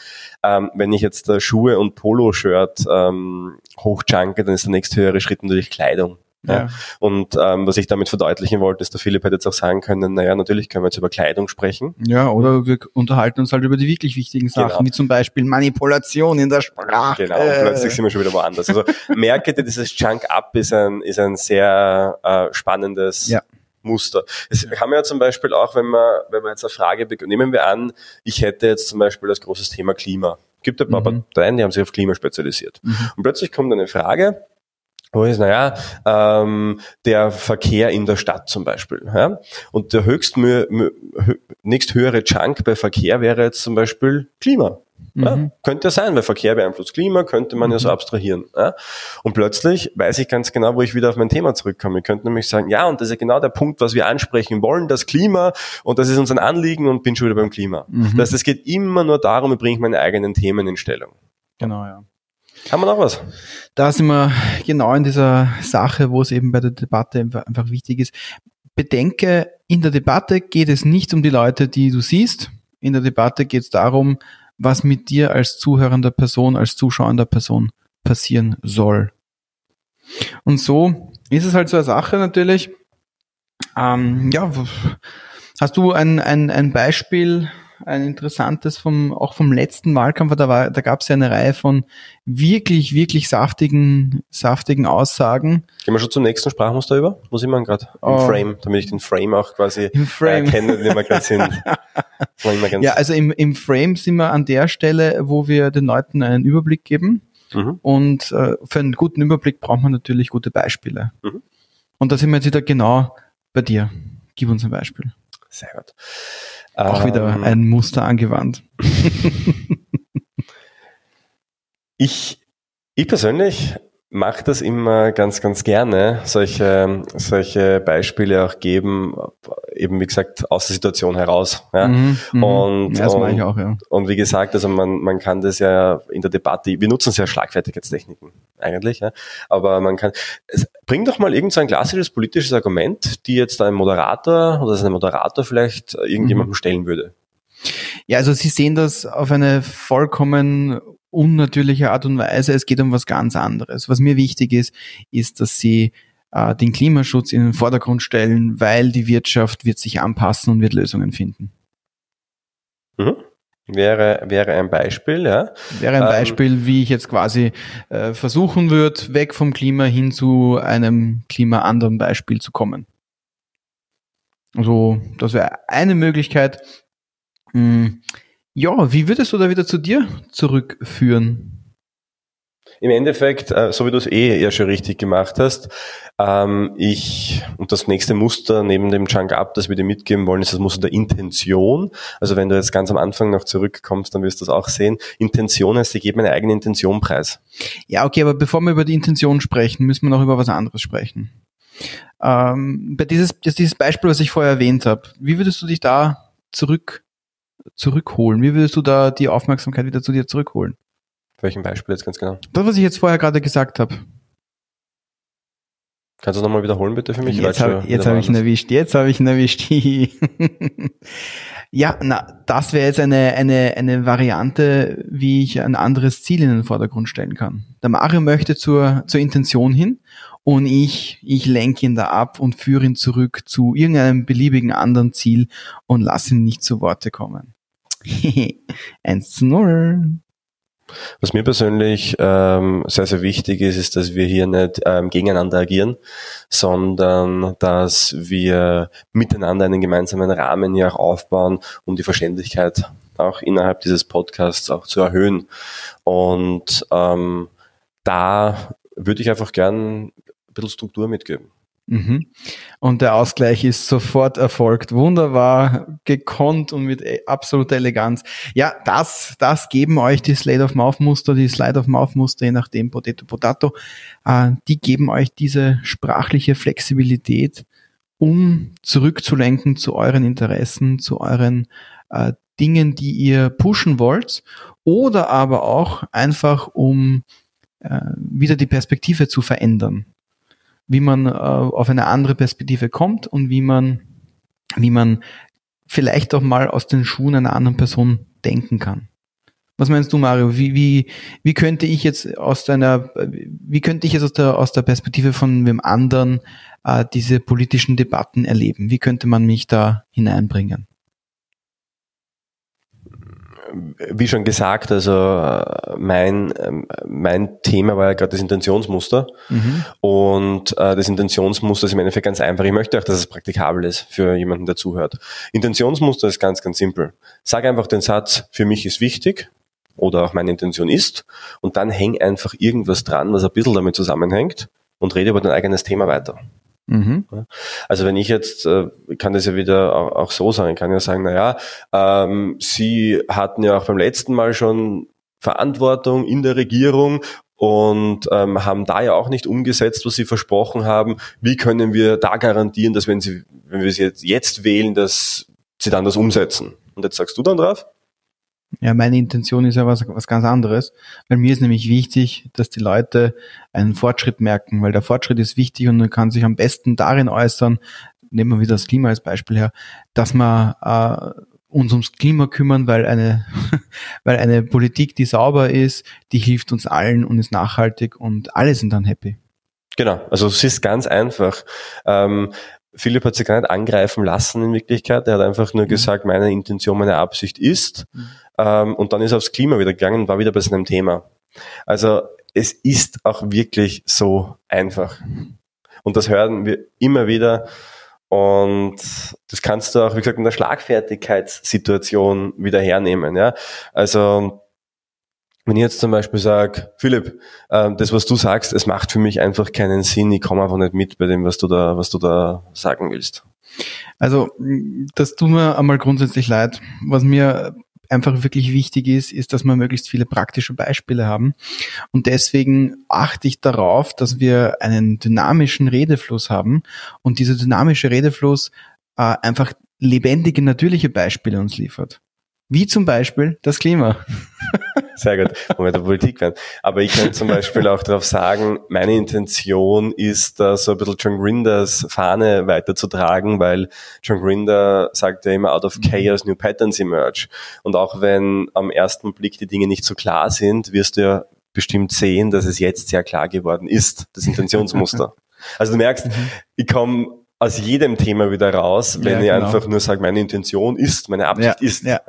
Ähm, wenn ich jetzt äh, Schuhe und Polo-Shirt ähm, hochjunke, dann ist der nächste höhere Schritt natürlich Kleidung. Ja. ja. Und ähm, was ich damit verdeutlichen wollte, ist, der Philipp hätte jetzt auch sagen können, naja, natürlich können wir jetzt über Kleidung sprechen. Ja, oder wir unterhalten uns halt über die wirklich wichtigen Sachen, genau. wie zum Beispiel Manipulation in der Sprache. Genau, und plötzlich sind wir schon wieder woanders. Also merke dir, dieses Junk-Up ist ein, ist ein sehr äh, spannendes ja. Muster. Es haben ja zum Beispiel auch, wenn man, wenn man jetzt eine Frage nehmen wir an, ich hätte jetzt zum Beispiel das großes Thema Klima. Es gibt ein paar mhm. Parteien, die haben sich auf Klima spezialisiert. Mhm. Und plötzlich kommt eine Frage, wo ist, naja, ähm, der Verkehr in der Stadt zum Beispiel. Ja? Und der höchst nächst höhere Chunk bei Verkehr wäre jetzt zum Beispiel Klima. Ja, mhm. Könnte sein, weil Verkehr beeinflusst Klima, könnte man mhm. ja so mhm. abstrahieren. Ja? Und plötzlich weiß ich ganz genau, wo ich wieder auf mein Thema zurückkomme. Ich könnte nämlich sagen, ja, und das ist ja genau der Punkt, was wir ansprechen wollen, das Klima, und das ist uns ein Anliegen und bin schon wieder beim Klima. Mhm. Das heißt, es geht immer nur darum, wie bringe ich meine eigenen Themen in Stellung. Genau, ja. Haben wir noch was? Da sind wir genau in dieser Sache, wo es eben bei der Debatte einfach wichtig ist. Bedenke, in der Debatte geht es nicht um die Leute, die du siehst. In der Debatte geht es darum, was mit dir als zuhörender Person, als zuschauender Person passieren soll. Und so ist es halt so eine Sache natürlich. Ähm, ja, hast du ein, ein, ein Beispiel, ein interessantes vom, auch vom letzten Wahlkampf, da, war, da gab es ja eine Reihe von wirklich, wirklich saftigen, saftigen Aussagen. Gehen wir schon zum nächsten Sprachmuster über? Wo sind wir gerade? Im oh. Frame, damit ich den Frame auch quasi Im Frame. erkenne, den wir gerade sind. ja, also im, im Frame sind wir an der Stelle, wo wir den Leuten einen Überblick geben. Mhm. Und äh, für einen guten Überblick braucht man natürlich gute Beispiele. Mhm. Und da sind wir jetzt wieder genau bei dir. Gib uns ein Beispiel. Sehr gut. Auch ähm, wieder ein Muster angewandt. ich, ich persönlich mache das immer ganz, ganz gerne, solche, solche Beispiele auch geben, eben wie gesagt, aus der Situation heraus. Ja. Mhm, mhm. und, ja, das mache ich auch, ja. Und wie gesagt, also man, man kann das ja in der Debatte, wir nutzen sehr Schlagfertigkeitstechniken eigentlich, ja. aber man kann, bring doch mal irgend so ein klassisches politisches Argument, die jetzt ein Moderator oder ein Moderator vielleicht irgendjemandem mhm. stellen würde. Ja, also Sie sehen das auf eine vollkommen unnatürliche Art und Weise. Es geht um was ganz anderes. Was mir wichtig ist, ist, dass Sie äh, den Klimaschutz in den Vordergrund stellen, weil die Wirtschaft wird sich anpassen und wird Lösungen finden. Mhm. Wäre, wäre ein Beispiel, ja. Wäre ein ähm, Beispiel, wie ich jetzt quasi äh, versuchen würde, weg vom Klima hin zu einem klimaanderen Beispiel zu kommen. Also, das wäre eine Möglichkeit. Hm, ja, wie würdest du da wieder zu dir zurückführen? Im Endeffekt, äh, so wie du es eh ja schon richtig gemacht hast, ähm, ich, und das nächste Muster neben dem Chunk Up, das wir dir mitgeben wollen, ist das Muster der Intention. Also wenn du jetzt ganz am Anfang noch zurückkommst, dann wirst du das auch sehen. Intention heißt, ich gebe meine eigene Intention preis. Ja, okay, aber bevor wir über die Intention sprechen, müssen wir noch über was anderes sprechen. Ähm, bei dieses, dieses Beispiel, was ich vorher erwähnt habe, wie würdest du dich da zurück zurückholen? Wie würdest du da die Aufmerksamkeit wieder zu dir zurückholen? Welchen Beispiel jetzt ganz genau? Das, was ich jetzt vorher gerade gesagt habe. Kannst du nochmal wiederholen bitte für mich? Jetzt habe hab ich ihn erwischt. Jetzt habe ich ihn erwischt. ja, na, das wäre jetzt eine, eine, eine Variante, wie ich ein anderes Ziel in den Vordergrund stellen kann. Der Mario möchte zur, zur Intention hin und ich, ich lenke ihn da ab und führe ihn zurück zu irgendeinem beliebigen anderen Ziel und lasse ihn nicht zu Worte kommen. 1 zu 0. Was mir persönlich ähm, sehr, sehr wichtig ist, ist, dass wir hier nicht ähm, gegeneinander agieren, sondern dass wir miteinander einen gemeinsamen Rahmen hier auch aufbauen, um die Verständlichkeit auch innerhalb dieses Podcasts auch zu erhöhen. Und ähm, da würde ich einfach gern ein bisschen Struktur mitgeben. Mhm. Und der Ausgleich ist sofort erfolgt. Wunderbar, gekonnt und mit e- absoluter Eleganz. Ja, das, das geben euch die Slate of Mouth Muster, die Slide of Mouth Muster, je nachdem, Potato Potato, äh, die geben euch diese sprachliche Flexibilität, um zurückzulenken zu euren Interessen, zu euren äh, Dingen, die ihr pushen wollt, oder aber auch einfach, um äh, wieder die Perspektive zu verändern wie man äh, auf eine andere Perspektive kommt und wie man, wie man vielleicht auch mal aus den Schuhen einer anderen Person denken kann. Was meinst du, Mario? Wie, wie, wie könnte ich jetzt aus deiner, wie könnte ich jetzt aus der, aus der Perspektive von wem anderen äh, diese politischen Debatten erleben? Wie könnte man mich da hineinbringen? Wie schon gesagt, also äh, mein, ähm, mein Thema war ja gerade das Intentionsmuster. Mhm. Und äh, das Intentionsmuster ist im Endeffekt ganz einfach. Ich möchte auch, dass es praktikabel ist für jemanden, der zuhört. Intentionsmuster ist ganz, ganz simpel. Sag einfach den Satz, für mich ist wichtig oder auch meine Intention ist und dann häng einfach irgendwas dran, was ein bisschen damit zusammenhängt und rede über dein eigenes Thema weiter. Mhm. Also wenn ich jetzt, äh, kann das ja wieder auch, so ich kann ja sagen, naja, ähm, Sie hatten ja auch beim letzten Mal schon Verantwortung in der Regierung und ähm, haben da ja auch nicht umgesetzt, was sie versprochen haben. Wie können wir da garantieren, dass wenn sie, wenn wir sie jetzt, jetzt wählen, dass sie dann das umsetzen? Und jetzt sagst du dann drauf? Ja, meine Intention ist ja was, was ganz anderes, weil mir ist nämlich wichtig, dass die Leute einen Fortschritt merken, weil der Fortschritt ist wichtig und man kann sich am besten darin äußern, nehmen wir wieder das Klima als Beispiel her, dass wir äh, uns ums Klima kümmern, weil eine, weil eine Politik, die sauber ist, die hilft uns allen und ist nachhaltig und alle sind dann happy. Genau, also es ist ganz einfach. Ähm, Philipp hat sich gar nicht angreifen lassen in Wirklichkeit. Er hat einfach nur mhm. gesagt, meine Intention, meine Absicht ist. Mhm. Ähm, und dann ist er aufs Klima wieder gegangen und war wieder bei seinem Thema. Also es ist auch wirklich so einfach. Und das hören wir immer wieder. Und das kannst du auch, wie gesagt, in der Schlagfertigkeitssituation wieder hernehmen. Ja? Also wenn ich jetzt zum Beispiel sage, Philipp, äh, das, was du sagst, es macht für mich einfach keinen Sinn, ich komme einfach nicht mit bei dem, was du da, was du da sagen willst. Also, das tut mir einmal grundsätzlich leid. Was mir einfach wirklich wichtig ist, ist, dass wir möglichst viele praktische Beispiele haben. Und deswegen achte ich darauf, dass wir einen dynamischen Redefluss haben und dieser dynamische Redefluss äh, einfach lebendige, natürliche Beispiele uns liefert. Wie zum Beispiel das Klima. Sehr gut, wo wir der Politik werden. Aber ich kann zum Beispiel auch darauf sagen, meine Intention ist, da so ein bisschen John Grinders Fahne weiterzutragen, weil John Grinder sagt ja immer, out of chaos new patterns emerge. Und auch wenn am ersten Blick die Dinge nicht so klar sind, wirst du ja bestimmt sehen, dass es jetzt sehr klar geworden ist, das Intentionsmuster. Also du merkst, mhm. ich komme aus jedem Thema wieder raus, wenn ja, ich genau. einfach nur sage, meine Intention ist, meine Absicht ja, ist. Ja,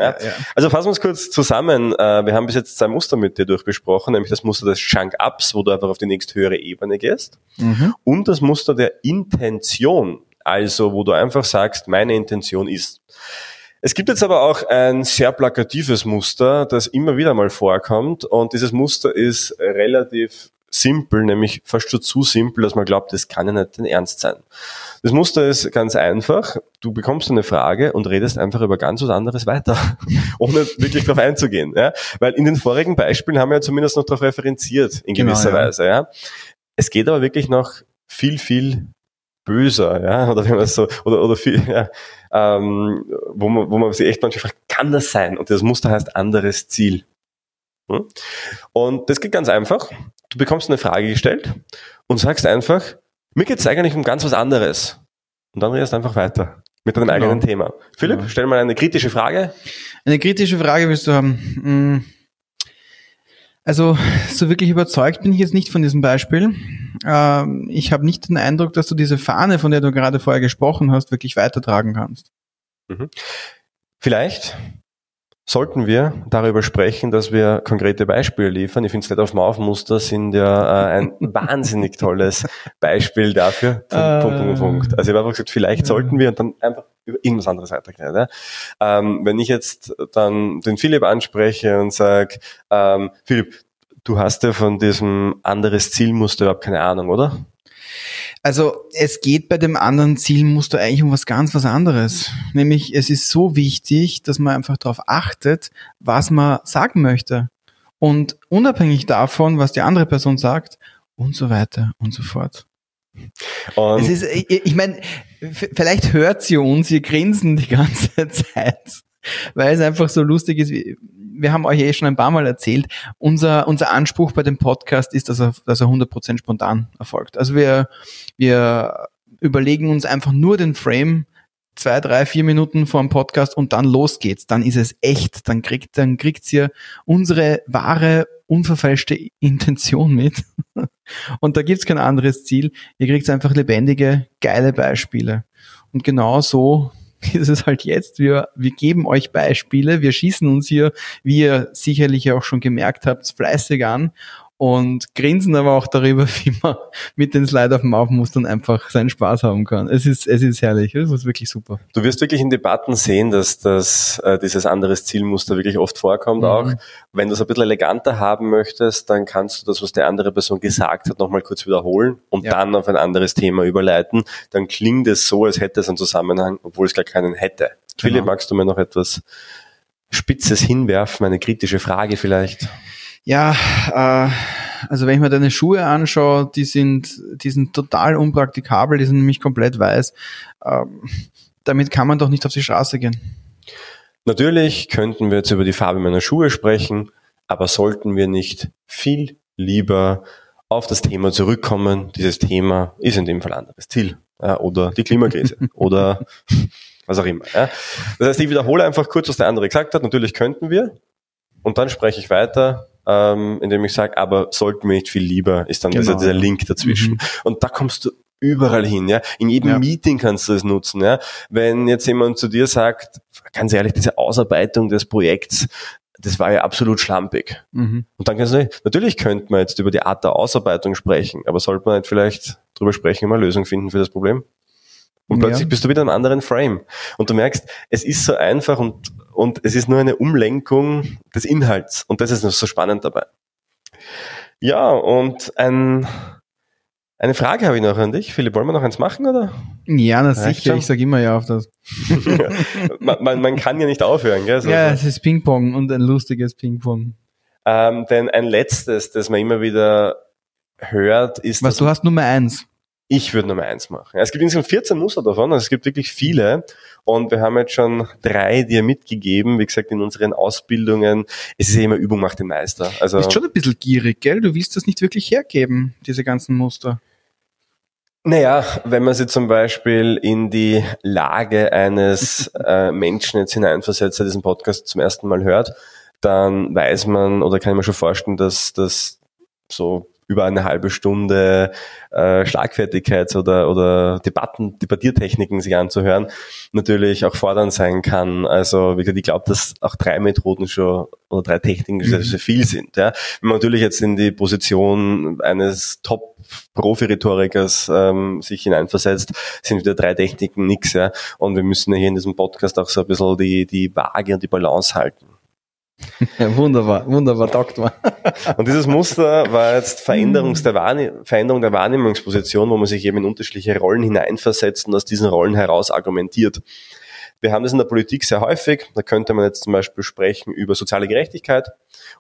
also fassen wir es kurz zusammen. Äh, wir haben bis jetzt zwei Muster mit dir durchbesprochen, nämlich das Muster des Chunk-Ups, wo du einfach auf die nächsthöhere Ebene gehst, mhm. und das Muster der Intention, also wo du einfach sagst, meine Intention ist. Es gibt jetzt aber auch ein sehr plakatives Muster, das immer wieder mal vorkommt und dieses Muster ist relativ simpel, nämlich fast schon zu simpel, dass man glaubt, das kann ja nicht den Ernst sein. Das Muster ist ganz einfach. Du bekommst eine Frage und redest einfach über ganz was anderes weiter, ohne wirklich darauf einzugehen. Ja? Weil in den vorigen Beispielen haben wir ja zumindest noch darauf referenziert, in genau, gewisser ja. Weise. Ja? Es geht aber wirklich noch viel, viel böser, ja, oder wie man so, oder, oder viel, ja, ähm, wo man, wo man sich echt manchmal fragt, kann das sein? Und das Muster heißt anderes Ziel. Hm? Und das geht ganz einfach. Du bekommst eine Frage gestellt und sagst einfach, mir geht es eigentlich um ganz was anderes. Und dann redest du einfach weiter mit deinem genau. eigenen Thema. Philipp, genau. stell mal eine kritische Frage. Eine kritische Frage willst du haben. Hm. Also so wirklich überzeugt bin ich jetzt nicht von diesem Beispiel. Ähm, ich habe nicht den Eindruck, dass du diese Fahne, von der du gerade vorher gesprochen hast, wirklich weitertragen kannst. Mhm. Vielleicht sollten wir darüber sprechen, dass wir konkrete Beispiele liefern. Ich finde, Sled of Mouth Muster sind ja äh, ein wahnsinnig tolles Beispiel dafür. Punkt, äh, Punkt, Punkt, Punkt. Also ich habe einfach gesagt, vielleicht sollten wir und dann einfach über irgendwas anderes weitergehen. Ja? Ähm, wenn ich jetzt dann den Philipp anspreche und sage, ähm, Philipp, du hast ja von diesem anderes Zielmuster überhaupt keine Ahnung, oder? Also es geht bei dem anderen Zielmuster eigentlich um was ganz was anderes. Nämlich es ist so wichtig, dass man einfach darauf achtet, was man sagen möchte. Und unabhängig davon, was die andere Person sagt und so weiter und so fort. Und es ist, ich, ich meine, vielleicht hört sie uns, wir grinsen die ganze Zeit, weil es einfach so lustig ist. Wir haben euch eh schon ein paar Mal erzählt, unser, unser Anspruch bei dem Podcast ist, dass er, dass er 100% spontan erfolgt. Also wir, wir überlegen uns einfach nur den Frame, zwei, drei, vier Minuten vor dem Podcast und dann los geht's. Dann ist es echt. Dann kriegt, dann kriegt ihr unsere wahre, unverfälschte Intention mit. Und da gibt's kein anderes Ziel. Ihr kriegt einfach lebendige, geile Beispiele. Und genau so ist es halt jetzt. Wir, wir geben euch Beispiele. Wir schießen uns hier, wie ihr sicherlich auch schon gemerkt habt, fleißig an und grinsen aber auch darüber, wie man mit den Slide auf dem Aufmustern einfach seinen Spaß haben kann. Es ist, es ist herrlich, es ist wirklich super. Du wirst wirklich in Debatten sehen, dass, dass äh, dieses anderes Zielmuster wirklich oft vorkommt mhm. auch. Wenn du es ein bisschen eleganter haben möchtest, dann kannst du das, was die andere Person gesagt hat, nochmal kurz wiederholen und ja. dann auf ein anderes Thema überleiten. Dann klingt es so, als hätte es einen Zusammenhang, obwohl es gar keinen hätte. Genau. Philipp, magst du mir noch etwas Spitzes hinwerfen, eine kritische Frage vielleicht? Ja, äh, also wenn ich mir deine Schuhe anschaue, die sind, die sind total unpraktikabel, die sind nämlich komplett weiß. Ähm, damit kann man doch nicht auf die Straße gehen. Natürlich könnten wir jetzt über die Farbe meiner Schuhe sprechen, aber sollten wir nicht viel lieber auf das Thema zurückkommen? Dieses Thema ist in dem Fall anderes Ziel ja, oder die Klimakrise oder was auch immer. Ja. Das heißt, ich wiederhole einfach kurz, was der andere gesagt hat. Natürlich könnten wir und dann spreche ich weiter ähm, indem ich sage, aber sollten wir nicht viel lieber, ist dann genau. dieser, dieser Link dazwischen. Mhm. Und da kommst du überall hin, ja. In jedem ja. Meeting kannst du es nutzen, ja. Wenn jetzt jemand zu dir sagt, ganz ehrlich, diese Ausarbeitung des Projekts, das war ja absolut schlampig. Mhm. Und dann kannst du, natürlich könnte man jetzt über die Art der Ausarbeitung sprechen, aber sollte man nicht vielleicht drüber sprechen, eine Lösung finden für das Problem? Und plötzlich ja. bist du wieder in einem anderen Frame. Und du merkst, es ist so einfach und, und es ist nur eine Umlenkung des Inhalts. Und das ist noch so spannend dabei. Ja, und ein, eine Frage habe ich noch an dich. Philipp, wollen wir noch eins machen, oder? Ja, na sicher. Schon? Ich sage immer ja auf das. man, man, man, kann ja nicht aufhören, gell? So, ja, es ist Ping-Pong und ein lustiges Ping-Pong. Ähm, denn ein letztes, das man immer wieder hört, ist... Was, du hast Nummer eins. Ich würde Nummer eins machen. Es gibt insgesamt 14 Muster davon, also es gibt wirklich viele. Und wir haben jetzt schon drei dir mitgegeben, wie gesagt, in unseren Ausbildungen. Es ist ja immer Übung macht den Meister. Also, du bist schon ein bisschen gierig, gell? Du willst das nicht wirklich hergeben, diese ganzen Muster. Naja, wenn man sich zum Beispiel in die Lage eines äh, Menschen jetzt hineinversetzt, der diesen Podcast zum ersten Mal hört, dann weiß man oder kann ich mir schon vorstellen, dass das so über eine halbe Stunde äh, Schlagfertigkeit oder, oder Debatten, Debattiertechniken sich anzuhören, natürlich auch fordernd sein kann. Also wie gesagt, ich glaube, dass auch drei Methoden schon oder drei Techniken mhm. sehr viel sind. Ja. Wenn man natürlich jetzt in die Position eines Top-Profi-Rhetorikers ähm, sich hineinversetzt, sind wieder drei Techniken nix. Ja. Und wir müssen ja hier in diesem Podcast auch so ein bisschen die, die Waage und die Balance halten. wunderbar, wunderbar, Doktor. Und dieses Muster war jetzt Veränderung der, Veränderung der Wahrnehmungsposition, wo man sich eben in unterschiedliche Rollen hineinversetzt und aus diesen Rollen heraus argumentiert. Wir haben das in der Politik sehr häufig. Da könnte man jetzt zum Beispiel sprechen über soziale Gerechtigkeit.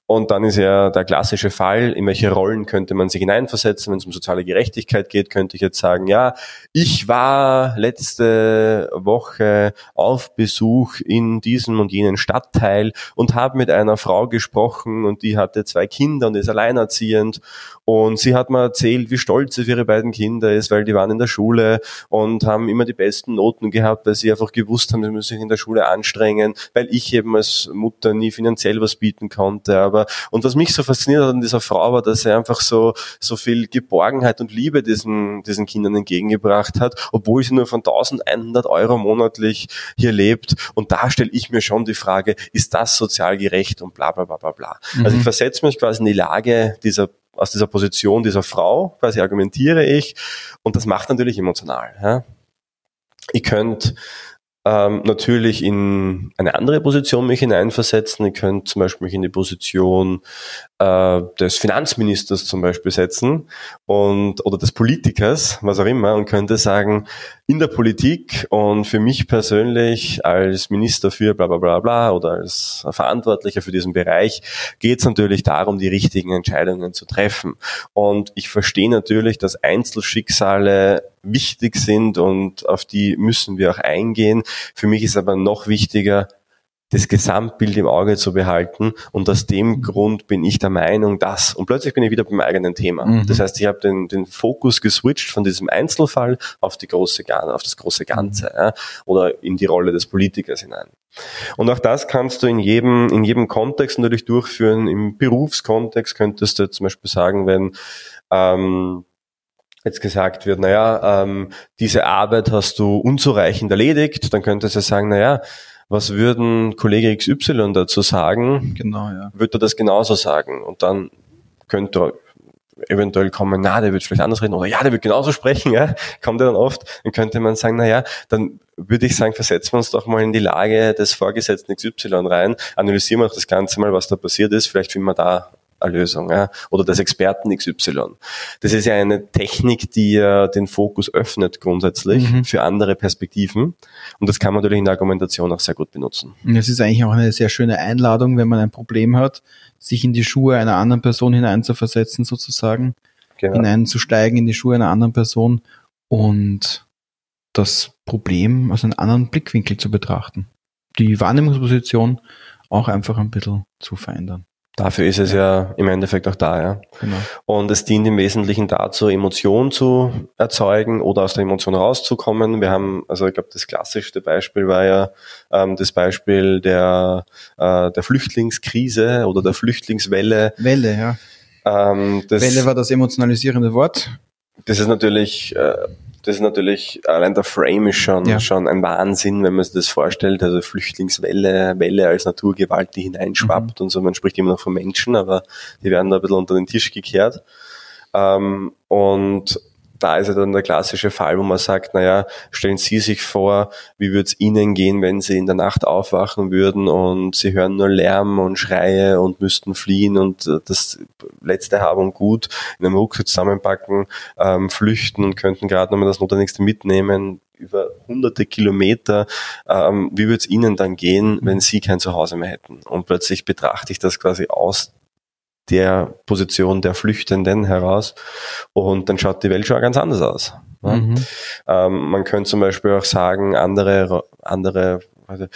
Und dann ist ja der klassische Fall, in welche Rollen könnte man sich hineinversetzen, wenn es um soziale Gerechtigkeit geht, könnte ich jetzt sagen, ja, ich war letzte Woche auf Besuch in diesem und jenen Stadtteil und habe mit einer Frau gesprochen und die hatte zwei Kinder und ist alleinerziehend und sie hat mir erzählt, wie stolz sie auf ihre beiden Kinder ist, weil die waren in der Schule und haben immer die besten Noten gehabt, weil sie einfach gewusst haben, sie müssen sich in der Schule anstrengen, weil ich eben als Mutter nie finanziell was bieten konnte. Aber und was mich so fasziniert hat an dieser Frau war, dass sie einfach so so viel Geborgenheit und Liebe diesen diesen Kindern entgegengebracht hat, obwohl sie nur von 1100 Euro monatlich hier lebt. Und da stelle ich mir schon die Frage: Ist das sozial gerecht und bla bla bla bla bla. Mhm. Also ich versetze mich quasi in die Lage dieser aus dieser Position dieser Frau, quasi argumentiere ich und das macht natürlich emotional. Ja? Ihr könnt ähm, natürlich in eine andere Position mich hineinversetzen. Ich könnte zum Beispiel mich in die Position äh, des Finanzministers zum Beispiel setzen und oder des Politikers, was auch immer, und könnte sagen, in der Politik und für mich persönlich als Minister für bla bla bla bla oder als Verantwortlicher für diesen Bereich geht es natürlich darum, die richtigen Entscheidungen zu treffen. Und ich verstehe natürlich, dass Einzelschicksale wichtig sind und auf die müssen wir auch eingehen. Für mich ist aber noch wichtiger, das Gesamtbild im Auge zu behalten. Und aus dem. Grund bin ich der Meinung, dass, und plötzlich bin ich wieder beim eigenen Thema. Mhm. Das heißt, ich habe den, den Fokus geswitcht von diesem Einzelfall auf die große, auf das große Ganze, ja, oder in die Rolle des Politikers hinein. Und auch das kannst du in jedem, in jedem Kontext natürlich durchführen. Im Berufskontext könntest du zum Beispiel sagen, wenn, ähm, jetzt gesagt wird, naja, ähm, diese Arbeit hast du unzureichend erledigt, dann könntest du sagen, naja, was würden Kollege XY dazu sagen? Genau, ja. Würde er das genauso sagen? Und dann könnte eventuell kommen, na, der wird vielleicht anders reden, oder ja, der wird genauso sprechen, ja, kommt er dann oft, dann könnte man sagen, na ja, dann würde ich sagen, versetzen wir uns doch mal in die Lage des Vorgesetzten XY rein, analysieren wir doch das Ganze mal, was da passiert ist, vielleicht finden wir da Lösung ja, oder des Experten XY. Das ist ja eine Technik, die ja den Fokus öffnet grundsätzlich mhm. für andere Perspektiven und das kann man natürlich in der Argumentation auch sehr gut benutzen. Es ist eigentlich auch eine sehr schöne Einladung, wenn man ein Problem hat, sich in die Schuhe einer anderen Person hineinzuversetzen sozusagen, genau. hineinzusteigen in die Schuhe einer anderen Person und das Problem aus einem anderen Blickwinkel zu betrachten. Die Wahrnehmungsposition auch einfach ein bisschen zu verändern. Dafür ist es ja im Endeffekt auch da, ja. Genau. Und es dient im Wesentlichen dazu, Emotionen zu erzeugen oder aus der Emotion rauszukommen. Wir haben, also ich glaube, das klassischste Beispiel war ja ähm, das Beispiel der, äh, der Flüchtlingskrise oder der Flüchtlingswelle. Welle, ja. Ähm, das, Welle war das emotionalisierende Wort. Das ist natürlich äh, das ist natürlich, allein der Frame ist schon, ja. schon ein Wahnsinn, wenn man sich das vorstellt. Also Flüchtlingswelle, Welle als Naturgewalt, die hineinschwappt mhm. und so. Man spricht immer noch von Menschen, aber die werden da ein bisschen unter den Tisch gekehrt. Ähm, und da ist ja dann der klassische Fall, wo man sagt, naja, stellen Sie sich vor, wie würde es Ihnen gehen, wenn Sie in der Nacht aufwachen würden und Sie hören nur Lärm und Schreie und müssten fliehen und äh, das letzte Haben und Gut in einem Rucksack zusammenpacken, ähm, flüchten und könnten gerade nochmal das Notwendigste mitnehmen, über hunderte Kilometer, ähm, wie würde es Ihnen dann gehen, wenn Sie kein Zuhause mehr hätten? Und plötzlich betrachte ich das quasi aus der Position der Flüchtenden heraus und dann schaut die Welt schon ganz anders aus. Ja? Mhm. Ähm, man könnte zum Beispiel auch sagen, andere, andere, also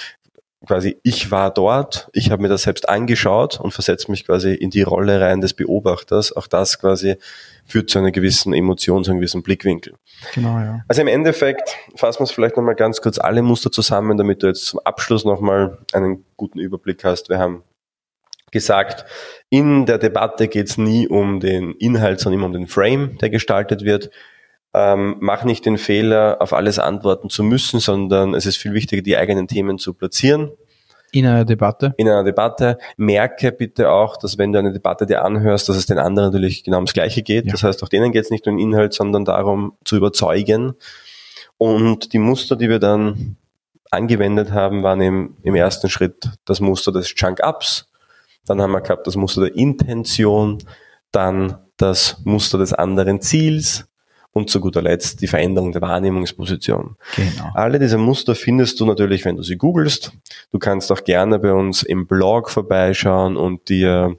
quasi ich war dort, ich habe mir das selbst angeschaut und versetze mich quasi in die Rolle rein des Beobachters. Auch das quasi führt zu einer gewissen Emotion, zu einem gewissen Blickwinkel. Genau, ja. Also im Endeffekt fassen wir es vielleicht nochmal ganz kurz alle Muster zusammen, damit du jetzt zum Abschluss nochmal einen guten Überblick hast. Wir haben gesagt, in der Debatte geht es nie um den Inhalt, sondern immer um den Frame, der gestaltet wird. Ähm, mach nicht den Fehler, auf alles antworten zu müssen, sondern es ist viel wichtiger, die eigenen Themen zu platzieren. In einer Debatte? In einer Debatte. Merke bitte auch, dass wenn du eine Debatte dir anhörst, dass es den anderen natürlich genau ums Gleiche geht. Ja. Das heißt, auch denen geht es nicht um den Inhalt, sondern darum zu überzeugen. Und die Muster, die wir dann angewendet haben, waren im, im ersten Schritt das Muster des Chunk-Ups, dann haben wir gehabt das Muster der Intention, dann das Muster des anderen Ziels und zu guter Letzt die Veränderung der Wahrnehmungsposition. Genau. Alle diese Muster findest du natürlich, wenn du sie googelst. Du kannst auch gerne bei uns im Blog vorbeischauen und dir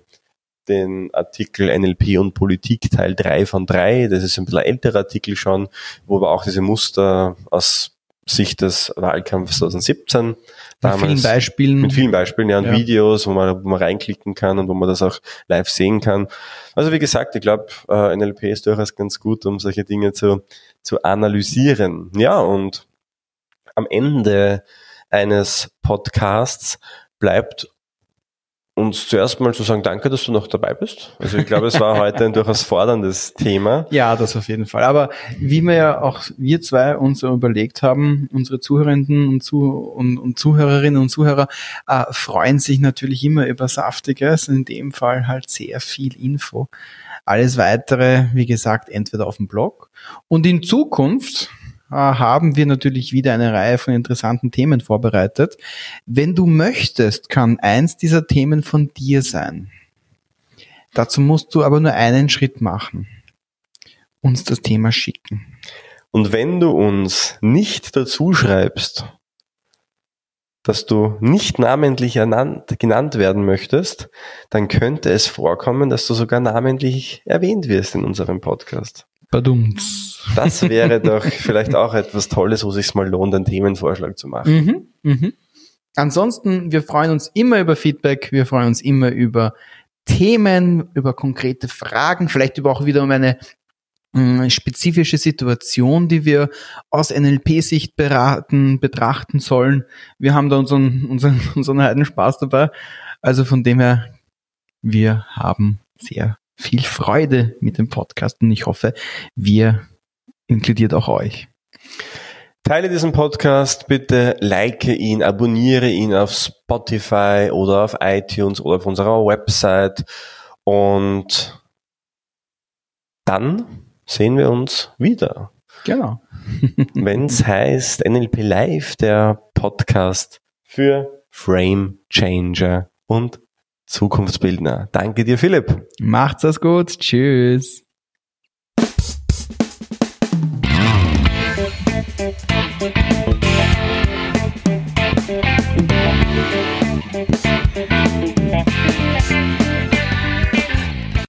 den Artikel NLP und Politik Teil 3 von 3, das ist ein bisschen älterer Artikel schon, wo wir auch diese Muster aus Sicht des Wahlkampfs 2017 Damals, mit vielen Beispielen. Mit vielen Beispielen, ja, und ja. Videos, wo man, wo man reinklicken kann und wo man das auch live sehen kann. Also wie gesagt, ich glaube, äh, NLP ist durchaus ganz gut, um solche Dinge zu, zu analysieren. Ja, und am Ende eines Podcasts bleibt uns zuerst mal zu sagen, danke, dass du noch dabei bist. Also ich glaube, es war heute ein durchaus forderndes Thema. Ja, das auf jeden Fall. Aber wie wir ja auch wir zwei uns überlegt haben, unsere Zuhörenden und, Zu und, und Zuhörerinnen und Zuhörer äh, freuen sich natürlich immer über Saftiges, in dem Fall halt sehr viel Info. Alles weitere, wie gesagt, entweder auf dem Blog und in Zukunft haben wir natürlich wieder eine Reihe von interessanten Themen vorbereitet. Wenn du möchtest, kann eins dieser Themen von dir sein. Dazu musst du aber nur einen Schritt machen. Uns das Thema schicken. Und wenn du uns nicht dazu schreibst, dass du nicht namentlich ernannt, genannt werden möchtest, dann könnte es vorkommen, dass du sogar namentlich erwähnt wirst in unserem Podcast. Badumts. Das wäre doch vielleicht auch etwas Tolles, wo sich mal lohnt, einen Themenvorschlag zu machen. Mhm, mhm. Ansonsten, wir freuen uns immer über Feedback, wir freuen uns immer über Themen, über konkrete Fragen, vielleicht über auch wieder um eine mh, spezifische Situation, die wir aus NLP-Sicht beraten, betrachten sollen. Wir haben da unseren, unseren, unseren heiden Spaß dabei. Also von dem her, wir haben sehr viel Freude mit dem Podcast und ich hoffe, wir inkludiert auch euch. Teile diesen Podcast, bitte like ihn, abonniere ihn auf Spotify oder auf iTunes oder auf unserer Website und dann sehen wir uns wieder. Genau. Wenn es heißt NLP Live, der Podcast für Frame Changer und Zukunftsbildner. Danke dir, Philipp. Macht's es gut. Tschüss.